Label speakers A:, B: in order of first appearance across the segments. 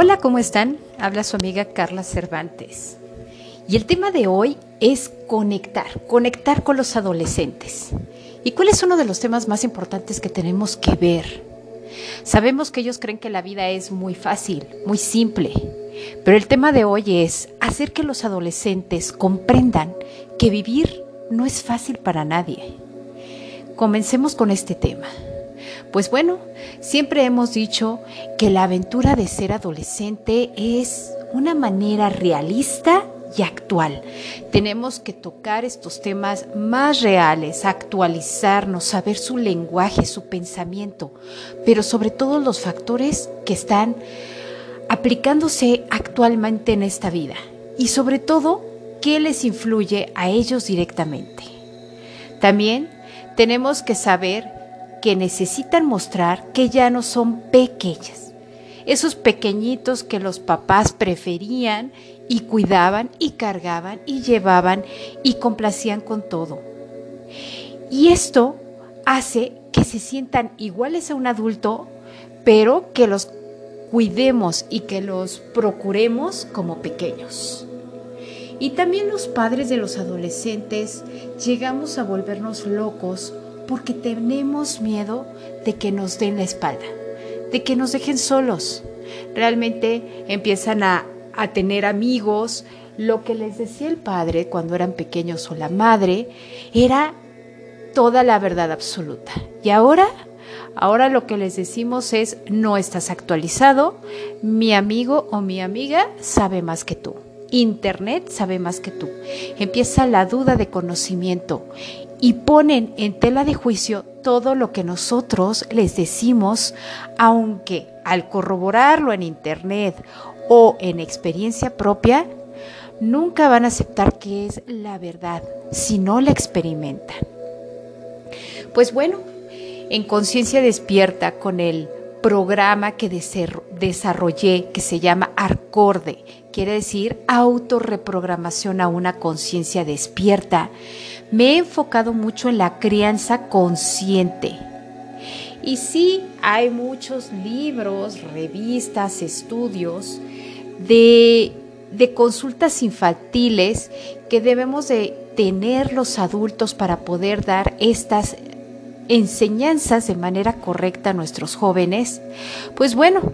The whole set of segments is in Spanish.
A: Hola, ¿cómo están? Habla su amiga Carla Cervantes. Y el tema de hoy es conectar, conectar con los adolescentes. ¿Y cuál es uno de los temas más importantes que tenemos que ver? Sabemos que ellos creen que la vida es muy fácil, muy simple, pero el tema de hoy es hacer que los adolescentes comprendan que vivir no es fácil para nadie. Comencemos con este tema. Pues bueno, siempre hemos dicho que la aventura de ser adolescente es una manera realista y actual. Tenemos que tocar estos temas más reales, actualizarnos, saber su lenguaje, su pensamiento, pero sobre todo los factores que están aplicándose actualmente en esta vida y sobre todo qué les influye a ellos directamente. También tenemos que saber que necesitan mostrar que ya no son pequeñas. Esos pequeñitos que los papás preferían y cuidaban y cargaban y llevaban y complacían con todo. Y esto hace que se sientan iguales a un adulto, pero que los cuidemos y que los procuremos como pequeños. Y también los padres de los adolescentes llegamos a volvernos locos porque tenemos miedo de que nos den la espalda, de que nos dejen solos. Realmente empiezan a, a tener amigos. Lo que les decía el padre cuando eran pequeños o la madre era toda la verdad absoluta. Y ahora Ahora lo que les decimos es, no estás actualizado, mi amigo o mi amiga sabe más que tú. Internet sabe más que tú. Empieza la duda de conocimiento y ponen en tela de juicio todo lo que nosotros les decimos, aunque al corroborarlo en Internet o en experiencia propia, nunca van a aceptar que es la verdad si no la experimentan. Pues bueno, en Conciencia Despierta con el programa que desarrollé que se llama ARCORDE, quiere decir autorreprogramación a una conciencia despierta. Me he enfocado mucho en la crianza consciente. Y sí, hay muchos libros, revistas, estudios de, de consultas infantiles que debemos de tener los adultos para poder dar estas enseñanzas de manera correcta a nuestros jóvenes, pues bueno,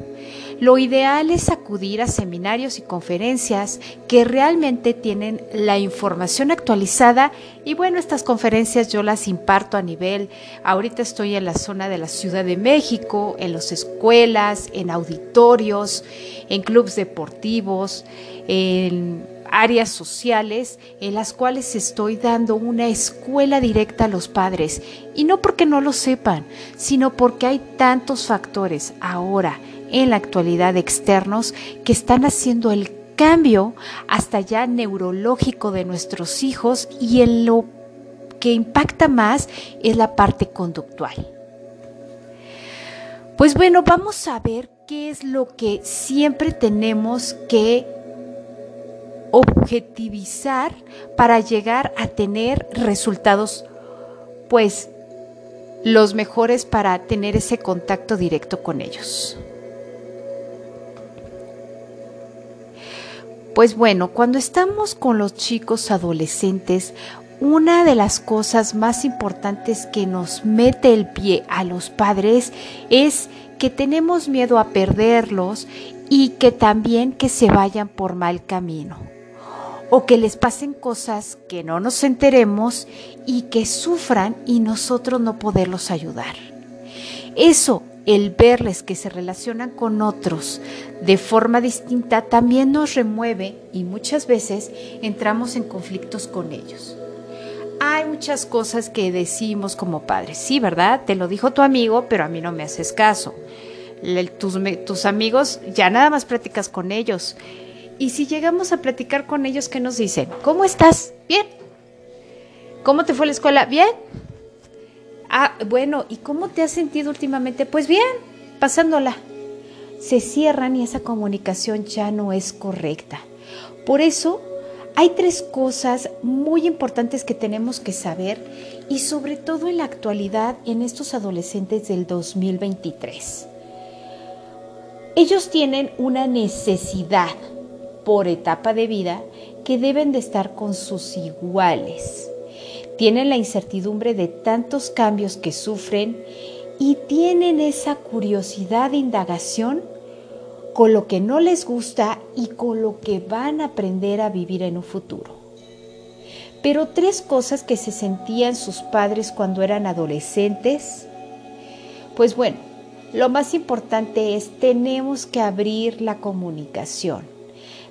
A: lo ideal es acudir a seminarios y conferencias que realmente tienen la información actualizada y bueno, estas conferencias yo las imparto a nivel, ahorita estoy en la zona de la Ciudad de México, en las escuelas, en auditorios, en clubes deportivos, en áreas sociales en las cuales estoy dando una escuela directa a los padres. Y no porque no lo sepan, sino porque hay tantos factores ahora en la actualidad externos que están haciendo el cambio hasta ya neurológico de nuestros hijos y en lo que impacta más es la parte conductual. Pues bueno, vamos a ver qué es lo que siempre tenemos que objetivizar para llegar a tener resultados, pues, los mejores para tener ese contacto directo con ellos. Pues bueno, cuando estamos con los chicos adolescentes, una de las cosas más importantes que nos mete el pie a los padres es que tenemos miedo a perderlos y que también que se vayan por mal camino o que les pasen cosas que no nos enteremos y que sufran y nosotros no poderlos ayudar. Eso, el verles que se relacionan con otros de forma distinta, también nos remueve y muchas veces entramos en conflictos con ellos. Hay muchas cosas que decimos como padres, sí, ¿verdad? Te lo dijo tu amigo, pero a mí no me haces caso. Tus, amigos, ya nada más platicas con ellos y si llegamos a platicar con ellos, ¿qué nos dicen? ¿Cómo estás? Bien. ¿Cómo te fue la escuela? Bien. Ah, bueno, ¿y cómo te has sentido últimamente? Pues bien, pasándola. Se cierran y esa comunicación ya no es correcta. Por eso hay tres cosas muy importantes que tenemos que saber y sobre todo en la actualidad en estos adolescentes del 2023. ellos tienen una necesidad por etapa de vida que deben de estar con sus iguales. Tienen la incertidumbre de tantos cambios que sufren y tienen esa curiosidad de indagación con lo que no les gusta y con lo que van a aprender a vivir en un futuro. Pero tres cosas que se sentían sus padres cuando eran adolescentes, pues bueno, lo más importante es tenemos que abrir la comunicación.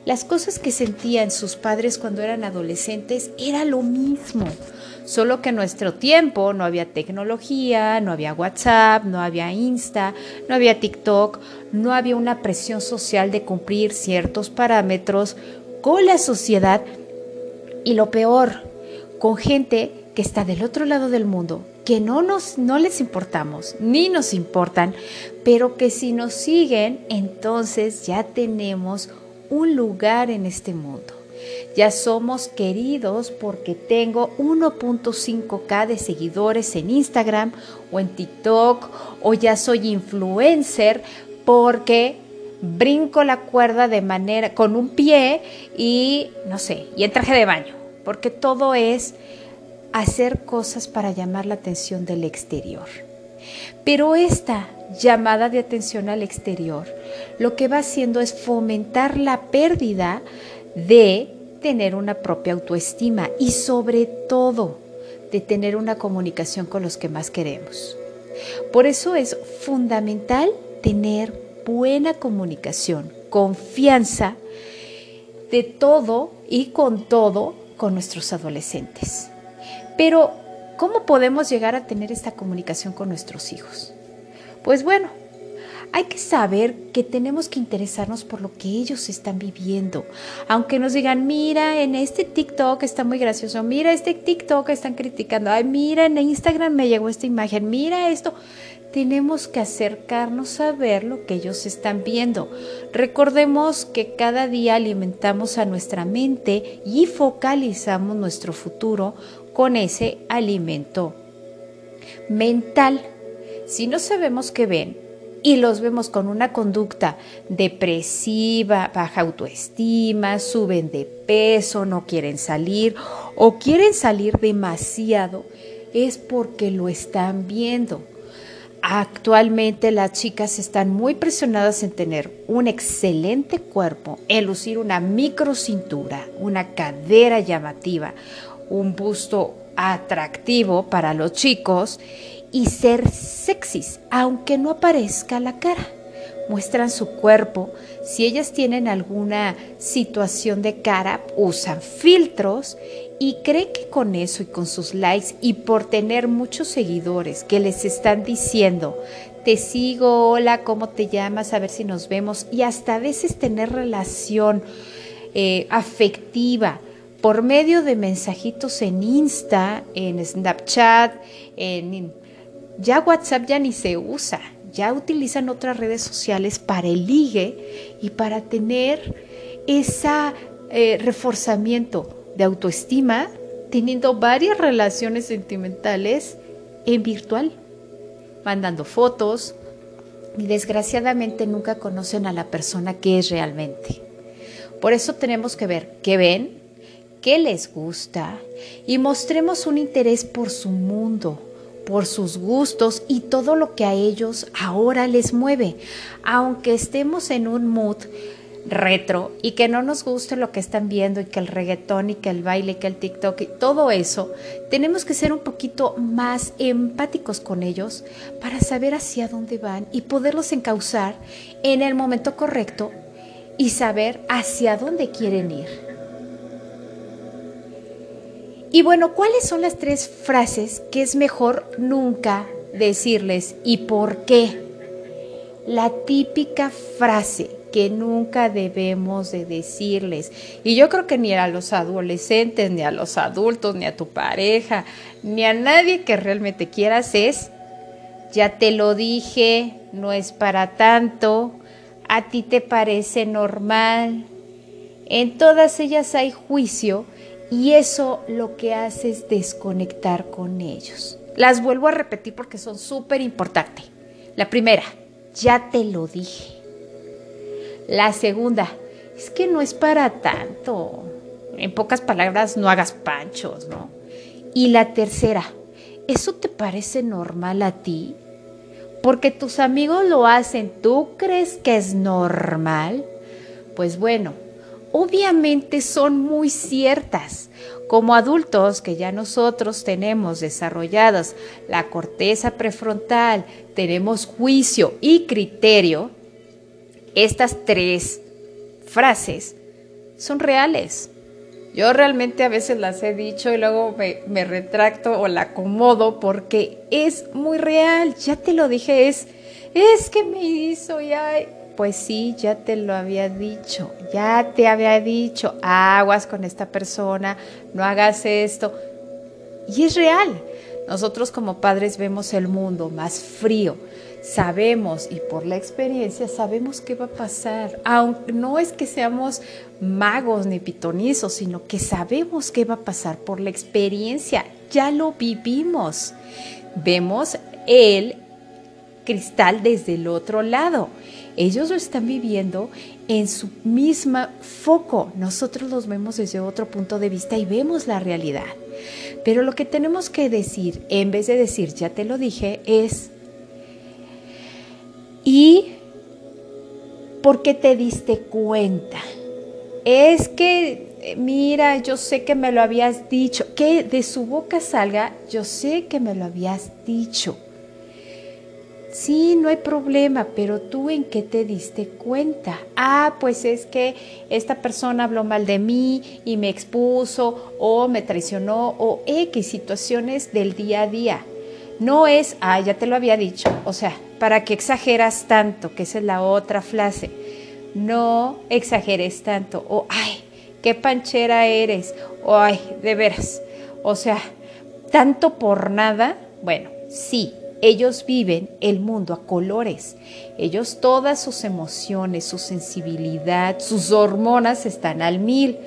A: Las cosas que sentían sus padres cuando eran adolescentes era lo mismo, solo que en nuestro tiempo no había tecnología, no había WhatsApp, no había Insta, no había TikTok, no había una presión social de cumplir ciertos parámetros con la sociedad. Y lo peor, con gente que está del otro lado del mundo, que no, nos, no les importamos, ni nos importan, pero que si nos siguen, entonces ya tenemos un lugar en este mundo. Ya somos queridos porque tengo 1.5k de seguidores en Instagram o en TikTok o ya soy influencer porque brinco la cuerda de manera con un pie y no sé, y en traje de baño, porque todo es hacer cosas para llamar la atención del exterior. Pero esta llamada de atención al exterior lo que va haciendo es fomentar la pérdida de tener una propia autoestima y sobre todo de tener una comunicación con los que más queremos. Por eso es fundamental tener buena comunicación, confianza de todo y con todo con nuestros adolescentes. Pero, ¿cómo podemos llegar a tener esta comunicación con nuestros hijos? Pues bueno, hay que saber que tenemos que interesarnos por lo que ellos están viviendo. Aunque nos digan, mira, en este TikTok está muy gracioso, mira, este TikTok están criticando, ay, mira, en Instagram me llegó esta imagen, mira esto. Tenemos que acercarnos a ver lo que ellos están viendo. Recordemos que cada día alimentamos a nuestra mente y focalizamos nuestro futuro con ese alimento mental. Si no sabemos qué ven y los vemos con una conducta depresiva, baja autoestima, suben de peso, no quieren salir o quieren salir demasiado, es porque lo están viendo. Actualmente las chicas están muy presionadas en tener un excelente cuerpo, en lucir una micro cintura, una cadera llamativa, un busto atractivo para los chicos y ser sexys, aunque no aparezca la cara. Muestran su cuerpo. Si ellas tienen alguna situación de cara, usan filtros y creen que con eso y con sus likes y por tener muchos seguidores que les están diciendo, te sigo, hola, ¿cómo te llamas? A ver si nos vemos. Y hasta a veces tener relación eh, afectiva por medio de mensajitos en Insta, en Snapchat, en ya WhatsApp ya ni se usa, ya utilizan otras redes sociales para el ligue y para tener ese eh, reforzamiento de autoestima, teniendo varias relaciones sentimentales en virtual, mandando fotos y desgraciadamente nunca conocen a la persona que es realmente. Por eso tenemos que ver qué ven, qué les gusta y mostremos un interés por su mundo, por sus gustos y todo lo que a ellos ahora les mueve, aunque estemos en un mood retro y que no nos guste lo que están viendo y que el reggaetón y que el baile y que el TikTok y todo eso, tenemos que ser un poquito más empáticos con ellos para saber hacia dónde van y poderlos encauzar en el momento correcto y saber hacia dónde quieren ir. Y bueno, ¿cuáles son las tres frases que es mejor nunca decirles y por qué? La típica frase que nunca debemos de decirles. Y yo creo que ni a los adolescentes, ni a los adultos, ni a tu pareja, ni a nadie que realmente quieras es, ya te lo dije, no es para tanto, a ti te parece normal. En todas ellas hay juicio y eso lo que hace es desconectar con ellos. Las vuelvo a repetir porque son súper importantes. La primera, ya te lo dije. La segunda, es que no es para tanto. En pocas palabras, no hagas panchos, ¿no? Y la tercera, ¿eso te parece normal a ti? Porque tus amigos lo hacen, ¿tú crees que es normal? Pues bueno, obviamente son muy ciertas. Como adultos que ya nosotros tenemos desarrolladas la corteza prefrontal, tenemos juicio y criterio, estas tres frases son reales. Yo realmente a veces las he dicho y luego me, retracto o la acomodo porque es muy real. Ya te lo dije, es, es que me hizo ya. Pues sí, ya te lo había dicho, ya te había dicho, aguas con esta persona, no hagas esto. Y es real. Nosotros como padres vemos el mundo más frío, sabemos y por la experiencia sabemos qué va a pasar. Aunque no es que seamos magos ni pitonizos, sino que sabemos qué va a pasar por la experiencia. Ya lo vivimos. Vemos el cristal desde el otro lado. Ellos lo están viviendo en su misma foco. Nosotros los vemos desde otro punto de vista y vemos la realidad. Pero lo que tenemos que decir, en vez de decir, ya te lo dije, es, ¿Y por qué te diste cuenta? Es que, mira, yo sé que me lo habías dicho, que de su boca salga, yo sé que me lo habías dicho. Sí, no hay problema, pero tú en qué te diste cuenta. Ah, pues es que esta persona habló mal de mí y me expuso o me traicionó o X situaciones del día a día. No es, ah, ya te lo había dicho. O sea, ¿para qué exageras tanto? Que esa es la otra frase. No exageres tanto. O, ay, qué panchera eres. O, ay, de veras. O sea, tanto por nada. Bueno, sí, ellos viven el mundo a colores. Ellos todas sus emociones, su sensibilidad, sus hormonas están al mil.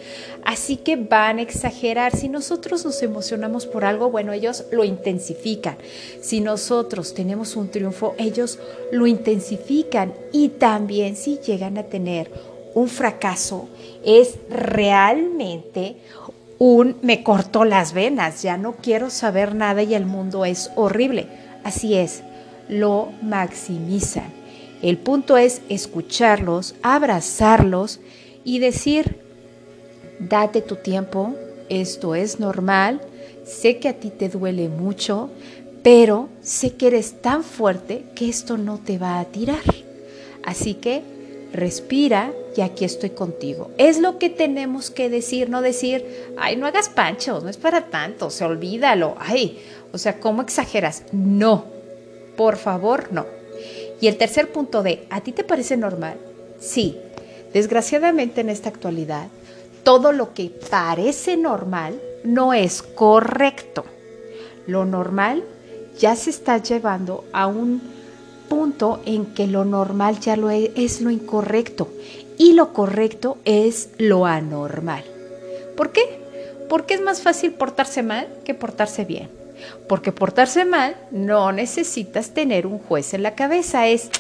A: Así que van a exagerar. Si nosotros nos emocionamos por algo, bueno, ellos lo intensifican. Si nosotros tenemos un triunfo, ellos lo intensifican. Y también si llegan a tener un fracaso, es realmente un me cortó las venas, ya no quiero saber nada y el mundo es horrible Así es, lo maximizan. El punto es escucharlos, abrazarlos y decir, date tu tiempo, esto es normal, sé que a ti te duele mucho, pero sé que eres tan fuerte que esto no te va a tirar. Así que respira y aquí estoy contigo. Es lo que tenemos que decir, no decir, ay, no hagas panchos, no es para tanto, se olvídalo, ay, o sea, ¿cómo exageras? No, por favor, no. Y el tercer punto de, ¿a ti te parece normal? Sí, desgraciadamente en esta actualidad, todo lo que parece normal no es correcto. Lo normal ya se está llevando a un punto en que lo normal ya lo es, es lo incorrecto y lo correcto es lo anormal. ¿Por qué? Porque es más fácil portarse mal que portarse bien. Porque portarse mal no necesitas tener un juez en la cabeza. Es,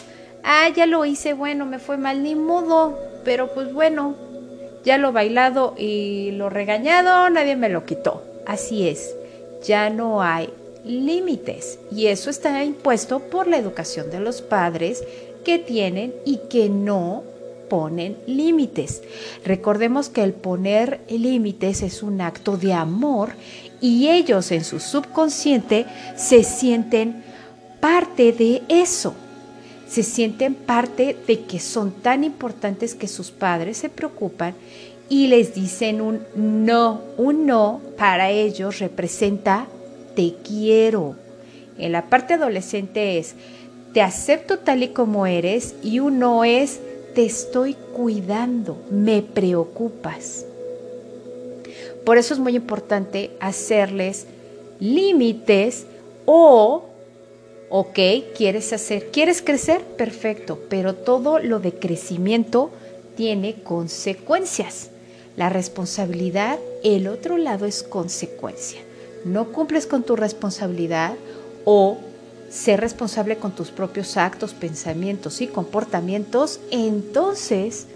A: ah, ya lo hice, bueno, me fue mal, ni modo. Pero pues bueno, ya lo bailado y lo regañado, nadie me lo quitó. Así es, ya no hay límites. Y eso está impuesto por la educación de los padres que tienen y que no ponen límites. Recordemos que el poner límites es un acto de amor y ellos en su subconsciente se sienten parte de eso. Se sienten parte de que son tan importantes que sus padres se preocupan y les dicen un no. Un no para ellos representa te quiero. En la parte adolescente es te acepto tal y como eres y un no es te estoy cuidando, me preocupas. Por eso es muy importante hacerles límites o, ok, quieres hacer, quieres crecer, perfecto, pero todo lo de crecimiento tiene consecuencias. La responsabilidad, el otro lado es consecuencia. No cumples con tu responsabilidad o ser responsable con tus propios actos, pensamientos y comportamientos, entonces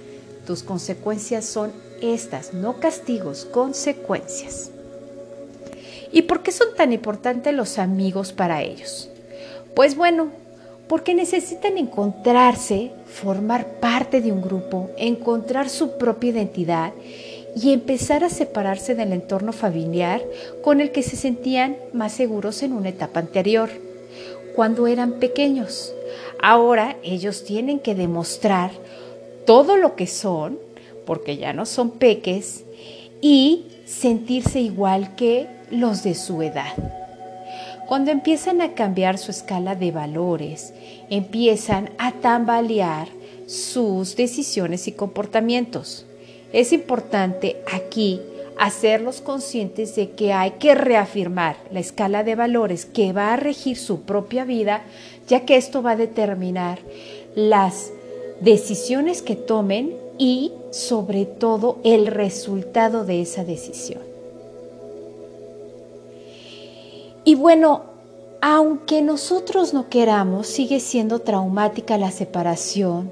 A: tus consecuencias son estas, no castigos, consecuencias. ¿Y por qué son tan importantes los amigos para ellos? Pues bueno, porque necesitan encontrarse, formar parte de un grupo, encontrar su propia identidad y empezar a separarse del entorno familiar con el que se sentían más seguros en una etapa anterior, cuando eran pequeños. Ahora ellos tienen que demostrar todo lo que son, porque ya no son peques, y sentirse igual que los de su edad. Cuando empiezan a cambiar su escala de valores, empiezan a tambalear sus decisiones y comportamientos. Es importante aquí hacerlos conscientes de que hay que reafirmar la escala de valores que va a regir su propia vida, ya que esto va a determinar las decisiones que tomen y sobre todo el resultado de esa decisión. Y bueno, aunque nosotros no queramos, sigue siendo traumática la separación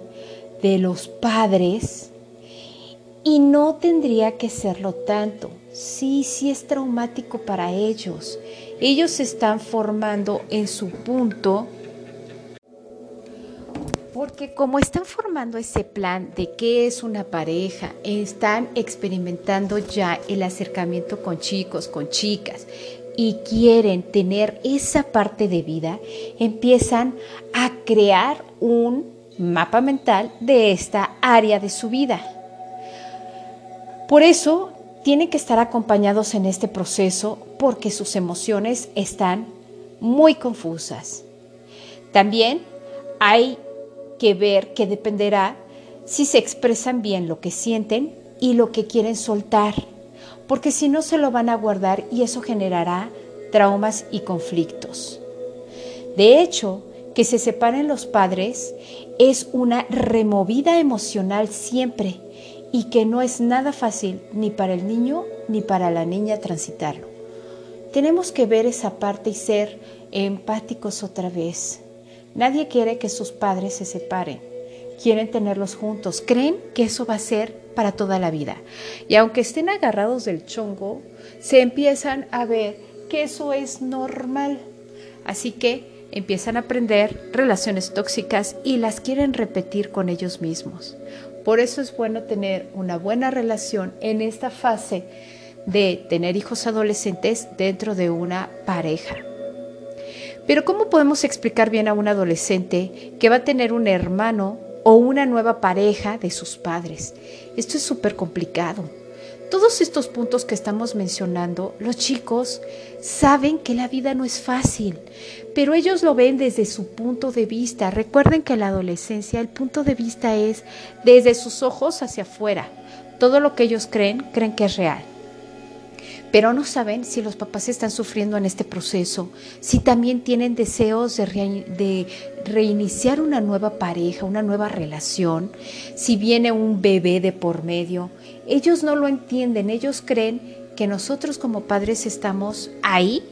A: de los padres y no tendría que serlo tanto. Sí, sí es traumático para ellos. Ellos se están formando en su punto porque como están formando ese plan de qué es una pareja, están experimentando ya el acercamiento con chicos, con chicas, y quieren tener esa parte de vida, empiezan a crear un mapa mental de esta área de su vida. Por eso tienen que estar acompañados en este proceso porque sus emociones están muy confusas. También hay que ver que dependerá si se expresan bien lo que sienten y lo que quieren soltar, porque si no se lo van a guardar y eso generará traumas y conflictos. De hecho, que se separen los padres es una removida emocional siempre y que no es nada fácil ni para el niño ni para la niña transitarlo. Tenemos que ver esa parte y ser empáticos otra vez. Nadie quiere que sus padres se separen. Quieren tenerlos juntos. Creen que eso va a ser para toda la vida. Y aunque estén agarrados del chongo, se empiezan a ver que eso es normal. Así que empiezan a aprender relaciones tóxicas y las quieren repetir con ellos mismos. Por eso es bueno tener una buena relación en esta fase de tener hijos adolescentes dentro de una pareja. Pero ¿cómo podemos explicar bien a un adolescente que va a tener un hermano o una nueva pareja de sus padres? Esto es súper complicado. Todos estos puntos que estamos mencionando, los chicos saben que la vida no es fácil, pero ellos lo ven desde su punto de vista. Recuerden que en la adolescencia el punto de vista es desde sus ojos hacia afuera. Todo lo que ellos creen, creen que es real pero no saben si los papás están sufriendo en este proceso, si también tienen deseos de, reiniciar una nueva pareja, una nueva relación, si viene un bebé de por medio. Ellos no lo entienden, ellos creen que nosotros como padres estamos ahí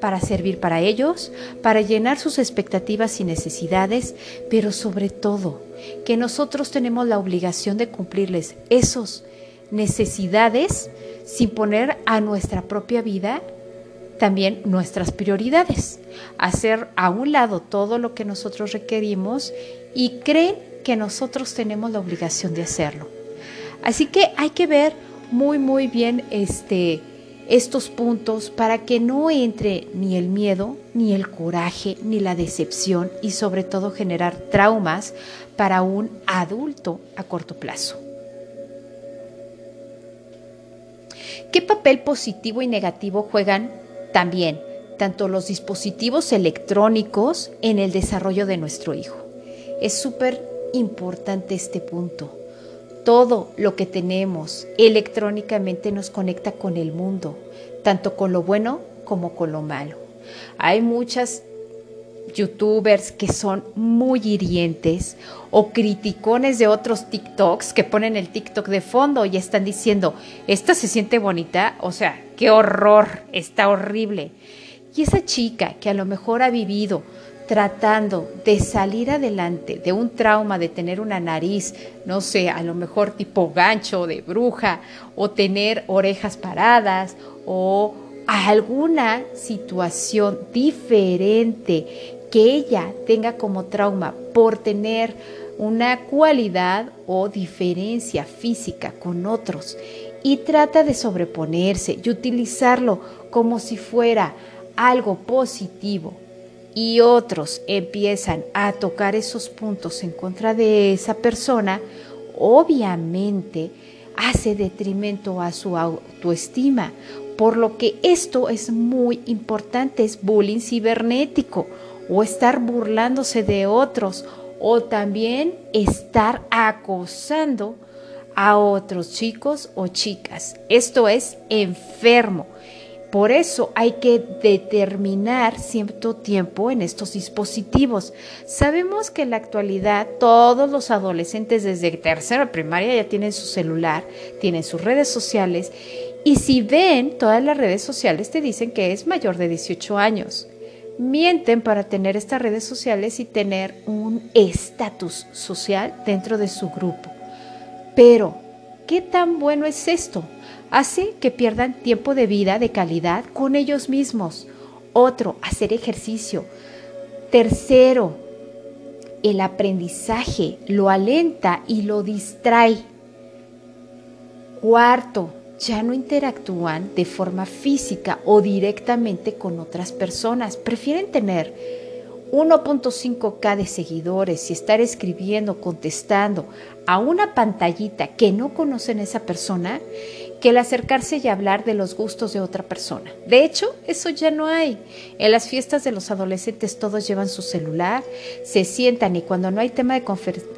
A: para servir para ellos, para llenar sus expectativas y necesidades, pero sobre todo que nosotros tenemos la obligación de cumplirles esos necesidades sin poner a nuestra propia vida también nuestras prioridades, hacer a un lado todo lo que nosotros requerimos y creen que nosotros tenemos la obligación de hacerlo. Así que hay que ver muy muy bien este estos puntos para que no entre ni el miedo, ni el coraje, ni la decepción y sobre todo generar traumas para un adulto a corto plazo. ¿Qué papel positivo y negativo juegan también tanto los dispositivos electrónicos en el desarrollo de nuestro hijo? Es súper importante este punto. Todo lo que tenemos electrónicamente nos conecta con el mundo, tanto con lo bueno como con lo malo. Hay muchas youtubers que son muy hirientes o criticones de otros TikToks que ponen el TikTok de fondo y están diciendo, esta se siente bonita, o sea, qué horror, está horrible. Y esa chica que a lo mejor ha vivido tratando de salir adelante de un trauma, de tener una nariz, no sé, a lo mejor tipo gancho de bruja, o tener orejas paradas, o alguna situación diferente que ella tenga como trauma por tener una cualidad o diferencia física con otros y trata de sobreponerse y utilizarlo como si fuera algo positivo y otros empiezan a tocar esos puntos en contra de esa persona, obviamente hace detrimento a su autoestima. Por lo que esto es muy importante, es bullying cibernético o estar burlándose de otros o también estar acosando a otros chicos o chicas. Esto es enfermo. Por eso hay que determinar cierto tiempo en estos dispositivos. Sabemos que en la actualidad todos los adolescentes desde tercera primaria ya tienen su celular, tienen sus redes sociales y si ven todas las redes sociales te dicen que es mayor de 18 años. Mienten para tener estas redes sociales y tener un estatus social dentro de su grupo. Pero, ¿qué tan bueno es esto? hace que pierdan tiempo de vida de calidad con ellos mismos. Otro, hacer ejercicio. Tercero, el aprendizaje lo alenta y lo distrae. Cuarto, ya no interactúan de forma física o directamente con otras personas. Prefieren tener 1.5K de seguidores y estar escribiendo, contestando a una pantallita que no conocen a esa persona que el acercarse y hablar de los gustos de otra persona. De hecho, eso ya no hay. En las fiestas de los adolescentes todos llevan su celular, se sientan y cuando no hay tema de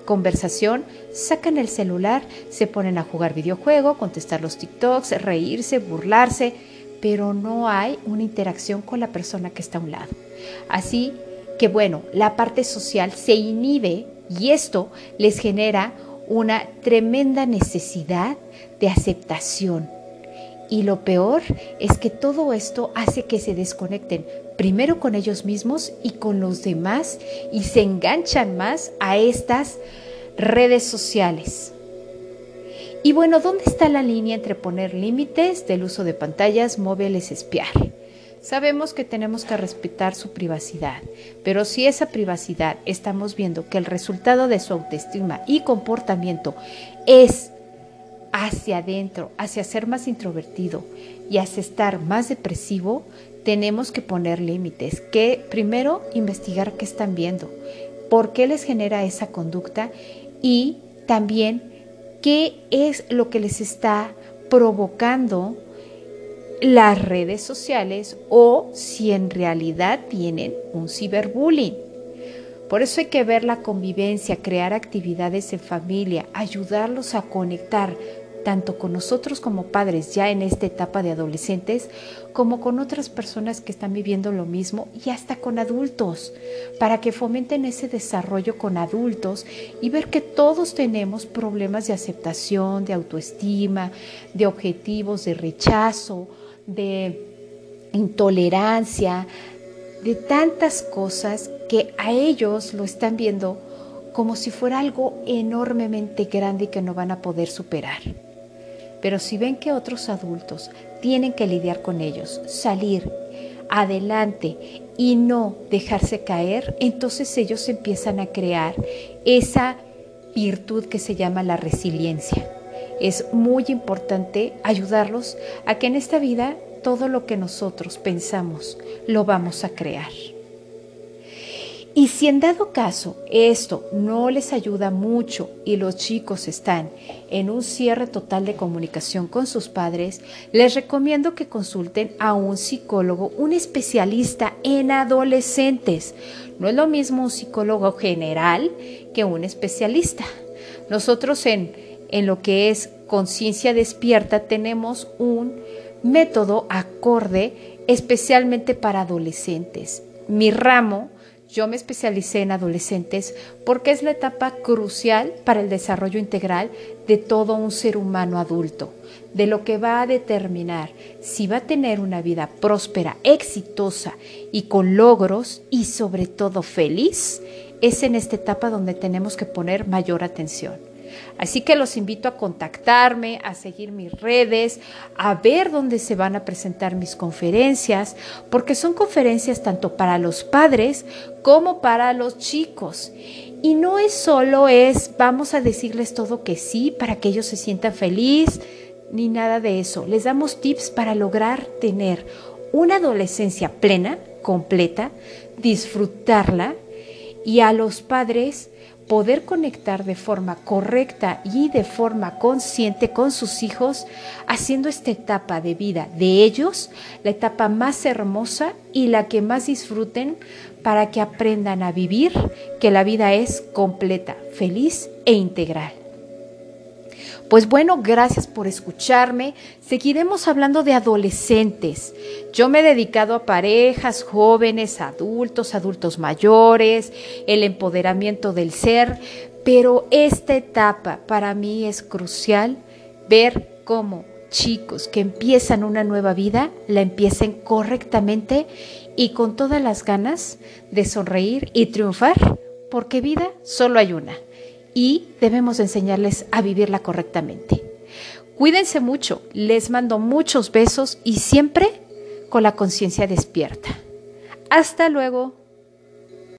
A: conversación, sacan el celular, se ponen a jugar videojuego, contestar los TikToks, reírse, burlarse, pero no hay una interacción con la persona que está a un lado. Así que bueno, la parte social se inhibe y esto les genera una tremenda necesidad de aceptación. Y lo peor es que todo esto hace que se desconecten primero con ellos mismos y con los demás y se enganchan más a estas redes sociales. Y bueno, ¿dónde está la línea entre poner límites del uso de pantallas móviles espiar? Sabemos que tenemos que respetar su privacidad, pero si esa privacidad estamos viendo que el resultado de su autoestima y comportamiento es hacia adentro, hacia ser más introvertido y hacia estar más depresivo, tenemos que poner límites, que primero investigar qué están viendo, por qué les genera esa conducta y también qué es lo que les está provocando las redes sociales o si en realidad tienen un ciberbullying. Por eso hay que ver la convivencia, crear actividades en familia, ayudarlos a conectar tanto con nosotros como padres ya en esta etapa de adolescentes, como con otras personas que están viviendo lo mismo y hasta con adultos, para que fomenten ese desarrollo con adultos y ver que todos tenemos problemas de aceptación, de autoestima, de objetivos, de rechazo, de intolerancia, de tantas cosas que a ellos lo están viendo como si fuera algo enormemente grande y que no van a poder superar. Pero si ven que otros adultos tienen que lidiar con ellos, salir adelante y no dejarse caer, entonces ellos empiezan a crear esa virtud que se llama la resiliencia es muy importante ayudarlos a que en esta vida todo lo que nosotros pensamos lo vamos a crear. Y si en dado caso esto no les ayuda mucho y los chicos están en un cierre total de comunicación con sus padres, les recomiendo que consulten a un psicólogo, un especialista en adolescentes. No es lo mismo un psicólogo general que un especialista. Nosotros en en lo que es conciencia despierta tenemos un método acorde especialmente para adolescentes. Mi ramo, yo me especialicé en adolescentes porque es la etapa crucial para el desarrollo integral de todo un ser humano adulto, de lo que va a determinar si va a tener una vida próspera, exitosa y con logros y sobre todo feliz, es en esta etapa donde tenemos que poner mayor atención. Así que los invito a contactarme, a seguir mis redes, a ver dónde se van a presentar mis conferencias, porque son conferencias tanto para los padres como para los chicos. Y no es solo es, vamos a decirles todo que sí para que ellos se sientan felices, ni nada de eso. Les damos tips para lograr tener una adolescencia plena, completa, disfrutarla y a los padres poder conectar de forma correcta y de forma consciente con sus hijos, haciendo esta etapa de vida de ellos la etapa más hermosa y la que más disfruten para que aprendan a vivir que la vida es completa, feliz e integral. Pues bueno, gracias por escucharme. Seguiremos hablando de adolescentes. Yo me he dedicado a parejas, jóvenes, adultos, adultos mayores, el empoderamiento del ser, pero esta etapa para mí es crucial ver cómo chicos que empiezan una nueva vida la empiecen correctamente y con todas las ganas de sonreír y triunfar, porque vida solo hay una y debemos enseñarles a vivirla correctamente. Cuídense mucho, les mando muchos besos y siempre con la conciencia despierta. Hasta luego.